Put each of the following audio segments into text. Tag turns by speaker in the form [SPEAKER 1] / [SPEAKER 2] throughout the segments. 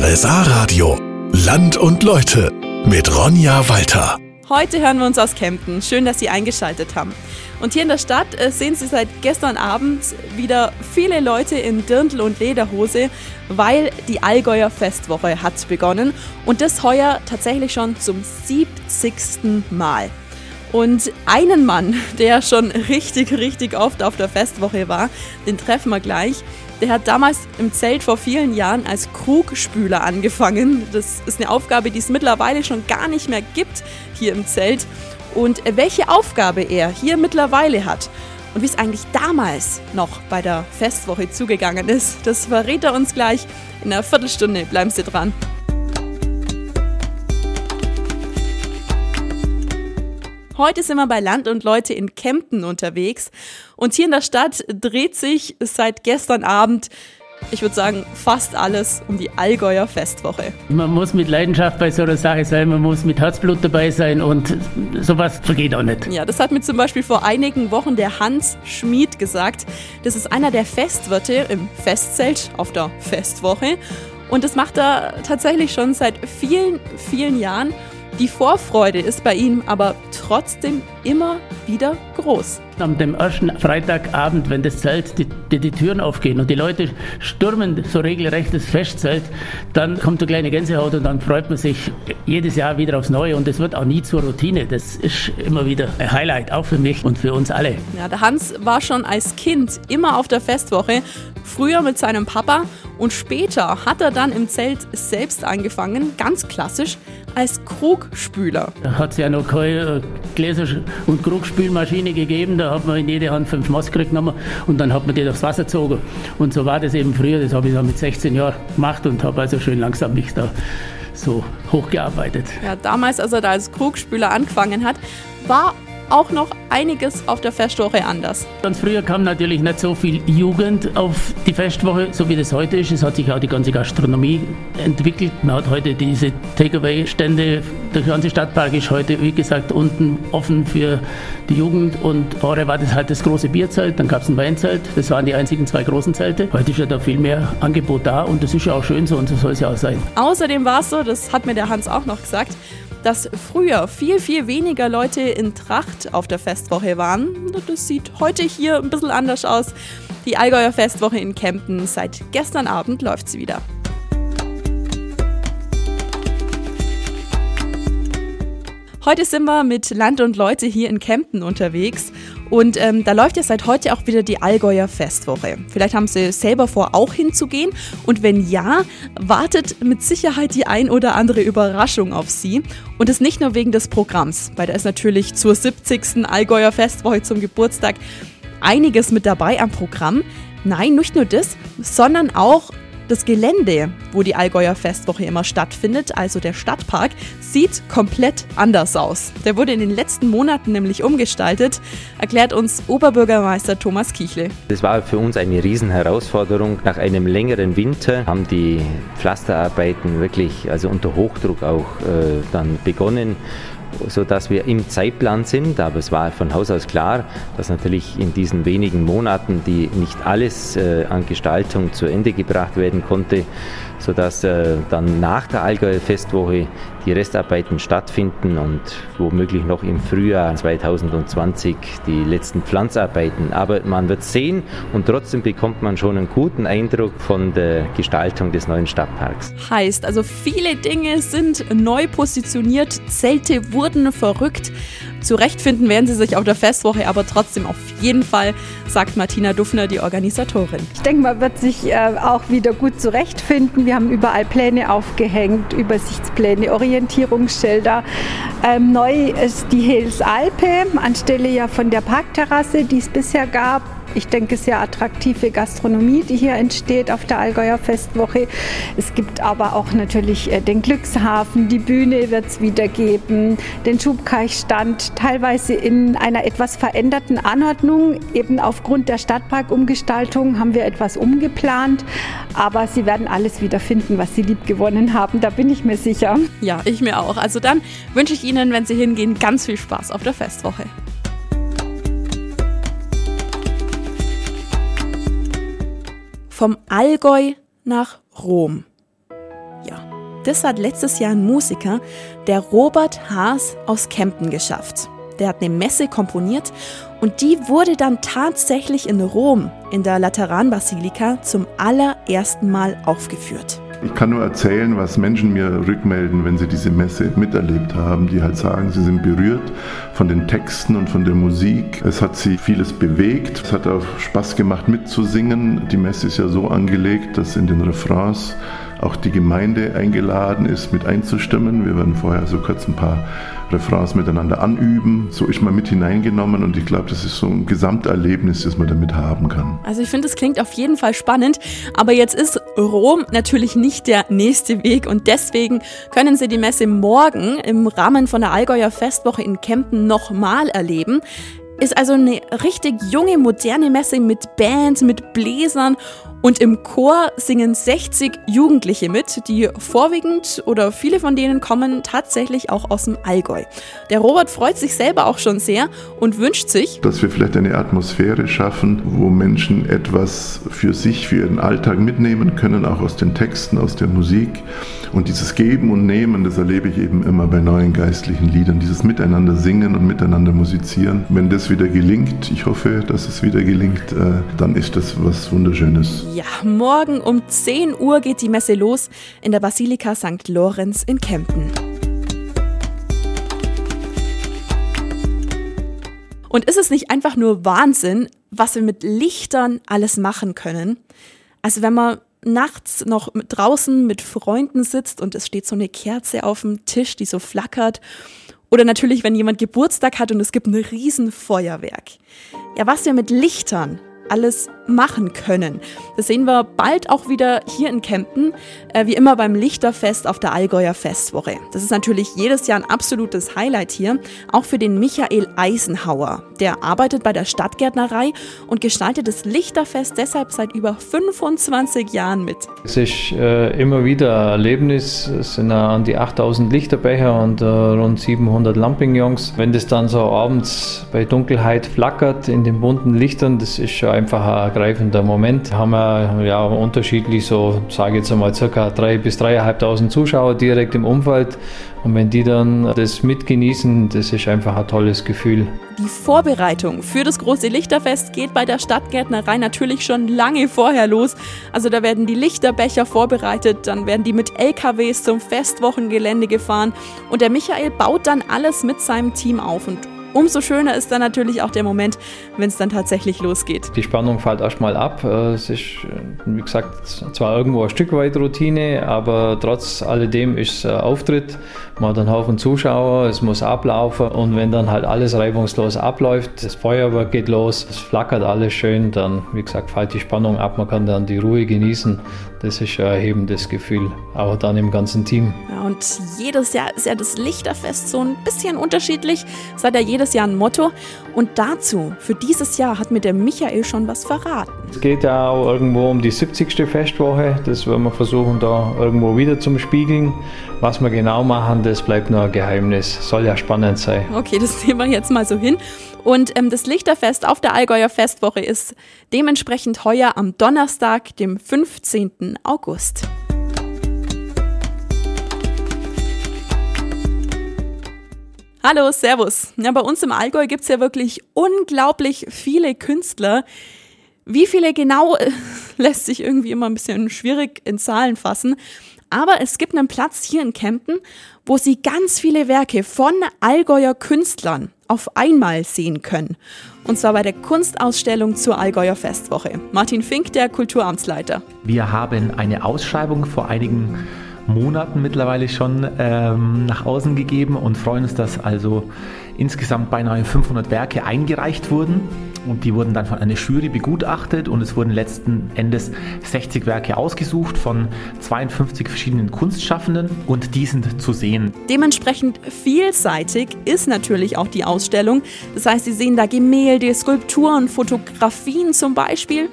[SPEAKER 1] RSA Radio. Land und Leute mit Ronja Walter.
[SPEAKER 2] Heute hören wir uns aus Kempten. Schön, dass Sie eingeschaltet haben. Und hier in der Stadt äh, sehen Sie seit gestern Abend wieder viele Leute in Dirndl und Lederhose, weil die Allgäuer Festwoche hat begonnen. Und das heuer tatsächlich schon zum 70. Mal. Und einen Mann, der schon richtig, richtig oft auf der Festwoche war, den treffen wir gleich. Der hat damals im Zelt vor vielen Jahren als Krugspüler angefangen. Das ist eine Aufgabe, die es mittlerweile schon gar nicht mehr gibt hier im Zelt. Und welche Aufgabe er hier mittlerweile hat und wie es eigentlich damals noch bei der Festwoche zugegangen ist, das verrät er uns gleich. In einer Viertelstunde bleiben Sie dran. Heute sind wir bei Land und Leute in Kempten unterwegs. Und hier in der Stadt dreht sich seit gestern Abend ich würde sagen, fast alles um die Allgäuer Festwoche.
[SPEAKER 3] Man muss mit Leidenschaft bei so einer Sache sein, man muss mit Herzblut dabei sein und sowas vergeht auch nicht.
[SPEAKER 2] Ja, das hat mir zum Beispiel vor einigen Wochen der Hans Schmid gesagt. Das ist einer der Festwirte im Festzelt auf der Festwoche. Und das macht er tatsächlich schon seit vielen, vielen Jahren. Die Vorfreude ist bei ihm aber trotzdem immer wieder groß.
[SPEAKER 3] Am dem ersten Freitagabend, wenn das Zelt, die, die, die, Türen aufgehen und die Leute stürmen so regelrecht das Festzelt, dann kommt eine kleine Gänsehaut und dann freut man sich jedes Jahr wieder aufs Neue und es wird auch nie zur Routine. Das ist immer wieder ein Highlight, auch für mich und für uns alle.
[SPEAKER 2] Ja, der Hans war schon als Kind immer auf der Festwoche, früher mit seinem Papa und später hat er dann im Zelt selbst angefangen, ganz klassisch als Krugspüler.
[SPEAKER 3] Da hat es ja noch keine äh, Gläser- und Krugspülmaschine gegeben. Da hat man in jede Hand fünf Maske genommen und dann hat man die durchs Wasser gezogen. Und so war das eben früher. Das habe ich dann mit 16 Jahren gemacht und habe also schön langsam mich da so hochgearbeitet.
[SPEAKER 2] Ja, damals, als er da als Krugspüler angefangen hat, war auch noch einiges auf der Festwoche anders.
[SPEAKER 3] Ganz früher kam natürlich nicht so viel Jugend auf die Festwoche, so wie das heute ist. Es hat sich auch die ganze Gastronomie entwickelt. Man hat heute diese Takeaway-Stände. Der ganze Stadtpark ist heute, wie gesagt, unten offen für die Jugend. Und vorher war das halt das große Bierzelt, dann gab es ein Weinzelt. Das waren die einzigen zwei großen Zelte. Heute ist ja da viel mehr Angebot da und das ist ja auch schön so und so soll es ja auch sein.
[SPEAKER 2] Außerdem war es so, das hat mir der Hans auch noch gesagt, dass früher viel, viel weniger Leute in Tracht auf der Festwoche waren. Das sieht heute hier ein bisschen anders aus. Die Allgäuer Festwoche in Kempten, seit gestern Abend läuft sie wieder. Heute sind wir mit Land und Leute hier in Kempten unterwegs und ähm, da läuft ja seit heute auch wieder die Allgäuer Festwoche. Vielleicht haben Sie selber vor, auch hinzugehen und wenn ja, wartet mit Sicherheit die ein oder andere Überraschung auf Sie. Und das nicht nur wegen des Programms, weil da ist natürlich zur 70. Allgäuer Festwoche zum Geburtstag einiges mit dabei am Programm. Nein, nicht nur das, sondern auch das Gelände, wo die Allgäuer Festwoche immer stattfindet, also der Stadtpark, sieht komplett anders aus. Der wurde in den letzten Monaten nämlich umgestaltet, erklärt uns Oberbürgermeister Thomas Kichle.
[SPEAKER 4] Das war für uns eine Riesenherausforderung. Nach einem längeren Winter haben die Pflasterarbeiten wirklich also unter Hochdruck auch äh, dann begonnen sodass wir im Zeitplan sind. Aber es war von Haus aus klar, dass natürlich in diesen wenigen Monaten, die nicht alles äh, an Gestaltung zu Ende gebracht werden konnte, sodass äh, dann nach der Allgäuer Festwoche die Restarbeiten stattfinden und womöglich noch im Frühjahr 2020 die letzten Pflanzarbeiten. Aber man wird sehen und trotzdem bekommt man schon einen guten Eindruck von der Gestaltung des neuen Stadtparks.
[SPEAKER 2] Heißt, also viele Dinge sind neu positioniert, Zelte wurden verrückt. Zurechtfinden werden sie sich auf der Festwoche aber trotzdem auf jeden Fall, sagt Martina Duffner, die Organisatorin.
[SPEAKER 5] Ich denke, man wird sich äh, auch wieder gut zurechtfinden. Wir haben überall Pläne aufgehängt, Übersichtspläne, Orientierungsschilder. Ähm, neu ist die Hels Alpe anstelle ja von der Parkterrasse, die es bisher gab ich denke, sehr attraktive Gastronomie, die hier entsteht auf der Allgäuer Festwoche. Es gibt aber auch natürlich äh, den Glückshafen, die Bühne wird es wieder geben, den Schubkeichstand, teilweise in einer etwas veränderten Anordnung. Eben aufgrund der Stadtparkumgestaltung haben wir etwas umgeplant, aber Sie werden alles wieder finden, was Sie lieb gewonnen haben, da bin ich mir sicher.
[SPEAKER 2] Ja, ich mir auch. Also dann wünsche ich Ihnen, wenn Sie hingehen, ganz viel Spaß auf der Festwoche. Vom Allgäu nach Rom. Ja, Das hat letztes Jahr ein Musiker, der Robert Haas aus Kempten, geschafft. Der hat eine Messe komponiert und die wurde dann tatsächlich in Rom in der Lateranbasilika zum allerersten Mal aufgeführt.
[SPEAKER 6] Ich kann nur erzählen, was Menschen mir rückmelden, wenn sie diese Messe miterlebt haben, die halt sagen, sie sind berührt von den Texten und von der Musik. Es hat sie vieles bewegt. Es hat auch Spaß gemacht mitzusingen. Die Messe ist ja so angelegt, dass in den Refrains auch die Gemeinde eingeladen ist, mit einzustimmen. Wir werden vorher so kurz ein paar Refrains miteinander anüben. So ist man mit hineingenommen und ich glaube, das ist so ein Gesamterlebnis, das man damit haben kann.
[SPEAKER 2] Also ich finde, es klingt auf jeden Fall spannend, aber jetzt ist Rom natürlich nicht der nächste Weg und deswegen können Sie die Messe morgen im Rahmen von der Allgäuer Festwoche in Kempten nochmal erleben. Ist also eine richtig junge, moderne Messe mit Band, mit Bläsern und im Chor singen 60 Jugendliche mit, die vorwiegend oder viele von denen kommen tatsächlich auch aus dem Allgäu. Der Robert freut sich selber auch schon sehr und wünscht sich,
[SPEAKER 6] dass wir vielleicht eine Atmosphäre schaffen, wo Menschen etwas für sich, für ihren Alltag mitnehmen können, auch aus den Texten, aus der Musik. Und dieses Geben und Nehmen, das erlebe ich eben immer bei neuen geistlichen Liedern, dieses Miteinander singen und miteinander musizieren. Wenn das wieder gelingt, ich hoffe, dass es wieder gelingt, äh, dann ist das was Wunderschönes.
[SPEAKER 2] Ja, morgen um 10 Uhr geht die Messe los in der Basilika St. Lorenz in Kempten. Und ist es nicht einfach nur Wahnsinn, was wir mit Lichtern alles machen können? Also wenn man nachts noch draußen mit Freunden sitzt und es steht so eine Kerze auf dem Tisch, die so flackert oder natürlich, wenn jemand Geburtstag hat und es gibt ein Riesenfeuerwerk. Ja, was wir mit Lichtern alles machen können. Das sehen wir bald auch wieder hier in Kempten, äh, wie immer beim Lichterfest auf der Allgäuer Festwoche. Das ist natürlich jedes Jahr ein absolutes Highlight hier, auch für den Michael Eisenhauer. Der arbeitet bei der Stadtgärtnerei und gestaltet das Lichterfest deshalb seit über 25 Jahren mit.
[SPEAKER 7] Es ist äh, immer wieder ein Erlebnis. Es sind äh, an die 8000 Lichterbecher und äh, rund 700 Lampignons. Wenn das dann so abends bei Dunkelheit flackert in den bunten Lichtern, das ist schon einfach ein ergreifender Moment. Haben wir ja unterschiedlich so, sage jetzt einmal, circa 3.000 bis 3.500 Zuschauer direkt im Umfeld. Und wenn die dann das mitgenießen, das ist einfach ein tolles Gefühl.
[SPEAKER 2] Die Vorbereitung für das große Lichterfest geht bei der Stadtgärtnerei natürlich schon lange vorher los. Also da werden die Lichterbecher vorbereitet, dann werden die mit LKWs zum Festwochengelände gefahren und der Michael baut dann alles mit seinem Team auf und Umso schöner ist dann natürlich auch der Moment, wenn es dann tatsächlich losgeht.
[SPEAKER 7] Die Spannung fällt erstmal ab. Es ist, wie gesagt, zwar irgendwo ein Stück weit Routine, aber trotz alledem ist es Auftritt. Man hat einen Haufen Zuschauer, es muss ablaufen und wenn dann halt alles reibungslos abläuft, das Feuerwerk geht los, es flackert alles schön, dann, wie gesagt, fällt die Spannung ab, man kann dann die Ruhe genießen. Das ist ein erhebendes Gefühl, aber dann im ganzen Team.
[SPEAKER 2] Ja, und jedes Jahr ist ja das Lichterfest so ein bisschen unterschiedlich. Es hat ja jedes Jahr ein Motto. Und dazu, für dieses Jahr, hat mir der Michael schon was verraten.
[SPEAKER 7] Es geht ja auch irgendwo um die 70. Festwoche. Das werden wir versuchen, da irgendwo wieder zum Spiegeln. Was wir genau machen, das bleibt nur ein Geheimnis. Soll ja spannend sein.
[SPEAKER 2] Okay, das nehmen wir jetzt mal so hin. Und ähm, das Lichterfest auf der Allgäuer Festwoche ist dementsprechend heuer am Donnerstag, dem 15. August. Hallo, Servus. Ja, bei uns im Allgäu gibt es ja wirklich unglaublich viele Künstler. Wie viele genau lässt sich irgendwie immer ein bisschen schwierig in Zahlen fassen. Aber es gibt einen Platz hier in Kempten, wo Sie ganz viele Werke von Allgäuer Künstlern auf einmal sehen können. Und zwar bei der Kunstausstellung zur Allgäuer Festwoche. Martin Fink, der Kulturamtsleiter.
[SPEAKER 8] Wir haben eine Ausschreibung vor einigen Monaten mittlerweile schon ähm, nach außen gegeben und freuen uns, dass also insgesamt beinahe 500 Werke eingereicht wurden und die wurden dann von einer Jury begutachtet und es wurden letzten Endes 60 Werke ausgesucht von 52 verschiedenen Kunstschaffenden und die sind zu sehen.
[SPEAKER 2] Dementsprechend vielseitig ist natürlich auch die Ausstellung. Das heißt, Sie sehen da Gemälde, Skulpturen, Fotografien zum Beispiel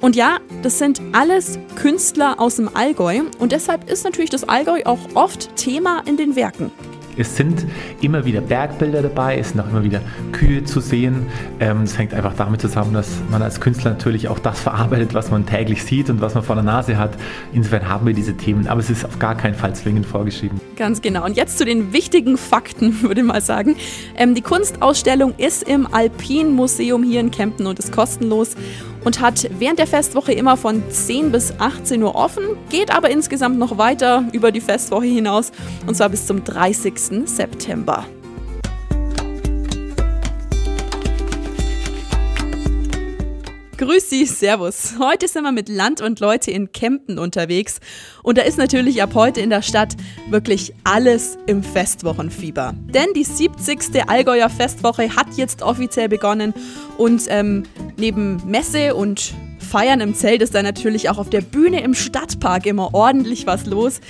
[SPEAKER 2] und ja, das sind alles Künstler aus dem Allgäu und deshalb ist natürlich das Allgäu auch oft Thema in den Werken.
[SPEAKER 8] Es sind immer wieder Bergbilder dabei, es sind auch immer wieder Kühe zu sehen. Ähm, es hängt einfach damit zusammen, dass man als Künstler natürlich auch das verarbeitet, was man täglich sieht und was man vor der Nase hat. Insofern haben wir diese Themen, aber es ist auf gar keinen Fall zwingend vorgeschrieben.
[SPEAKER 2] Ganz genau. Und jetzt zu den wichtigen Fakten, würde ich mal sagen. Ähm, die Kunstausstellung ist im Alpin Museum hier in Kempten und ist kostenlos und hat während der Festwoche immer von 10 bis 18 Uhr offen, geht aber insgesamt noch weiter über die Festwoche hinaus und zwar bis zum 30. September. Grüß Sie, Servus. Heute sind wir mit Land und Leute in Kempten unterwegs und da ist natürlich ab heute in der Stadt wirklich alles im Festwochenfieber. Denn die 70. Allgäuer Festwoche hat jetzt offiziell begonnen und ähm, neben Messe und Feiern im Zelt ist da natürlich auch auf der Bühne im Stadtpark immer ordentlich was los.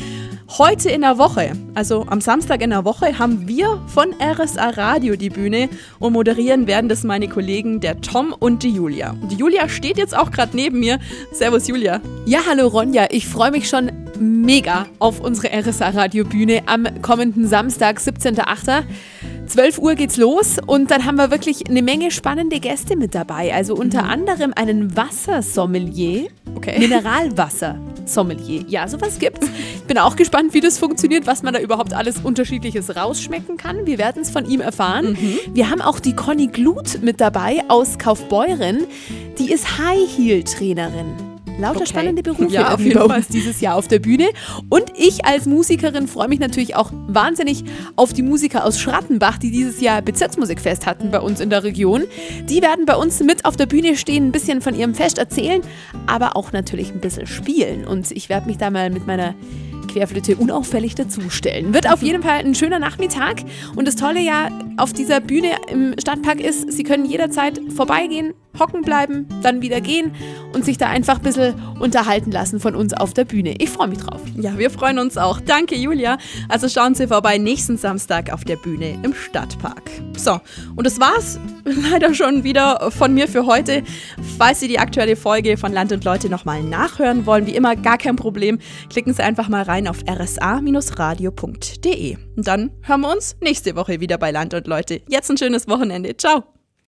[SPEAKER 2] Heute in der Woche, also am Samstag in der Woche, haben wir von RSA Radio die Bühne und moderieren werden das meine Kollegen, der Tom und die Julia. Und die Julia steht jetzt auch gerade neben mir. Servus Julia.
[SPEAKER 9] Ja, hallo Ronja, ich freue mich schon mega auf unsere RSA Radio Bühne am kommenden Samstag, 17.08. 12 Uhr geht's los und dann haben wir wirklich eine Menge spannende Gäste mit dabei. Also unter mhm. anderem einen Wassersommelier, okay. Mineralwasser-Sommelier. Ja, sowas gibt's. Ich bin auch gespannt, wie das funktioniert, was man da überhaupt alles Unterschiedliches rausschmecken kann. Wir werden es von ihm erfahren. Mhm. Wir haben auch die Conny Glut mit dabei aus Kaufbeuren. Die ist High Heel Trainerin. Lauter okay. spannende Berufe ja, auf jeden Fall. dieses Jahr auf der Bühne. Und ich als Musikerin freue mich natürlich auch wahnsinnig auf die Musiker aus Schrattenbach, die dieses Jahr Bezirksmusikfest hatten bei uns in der Region. Die werden bei uns mit auf der Bühne stehen, ein bisschen von ihrem Fest erzählen, aber auch natürlich ein bisschen spielen. Und ich werde mich da mal mit meiner Querflöte unauffällig dazustellen. Wird auf jeden Fall ein schöner Nachmittag. Und das Tolle ja auf dieser Bühne im Stadtpark ist, Sie können jederzeit vorbeigehen, hocken bleiben, dann wieder gehen und sich da einfach ein bisschen unterhalten lassen von uns auf der Bühne. Ich freue mich drauf.
[SPEAKER 2] Ja, wir freuen uns auch. Danke, Julia. Also schauen Sie vorbei nächsten Samstag auf der Bühne im Stadtpark. So, und das war's leider schon wieder von mir für heute. Falls Sie die aktuelle Folge von Land und Leute nochmal nachhören wollen, wie immer gar kein Problem, klicken Sie einfach mal rein auf rsa-radio.de. Und dann hören wir uns nächste Woche wieder bei Land und Leute. Jetzt ein schönes Wochenende. Ciao.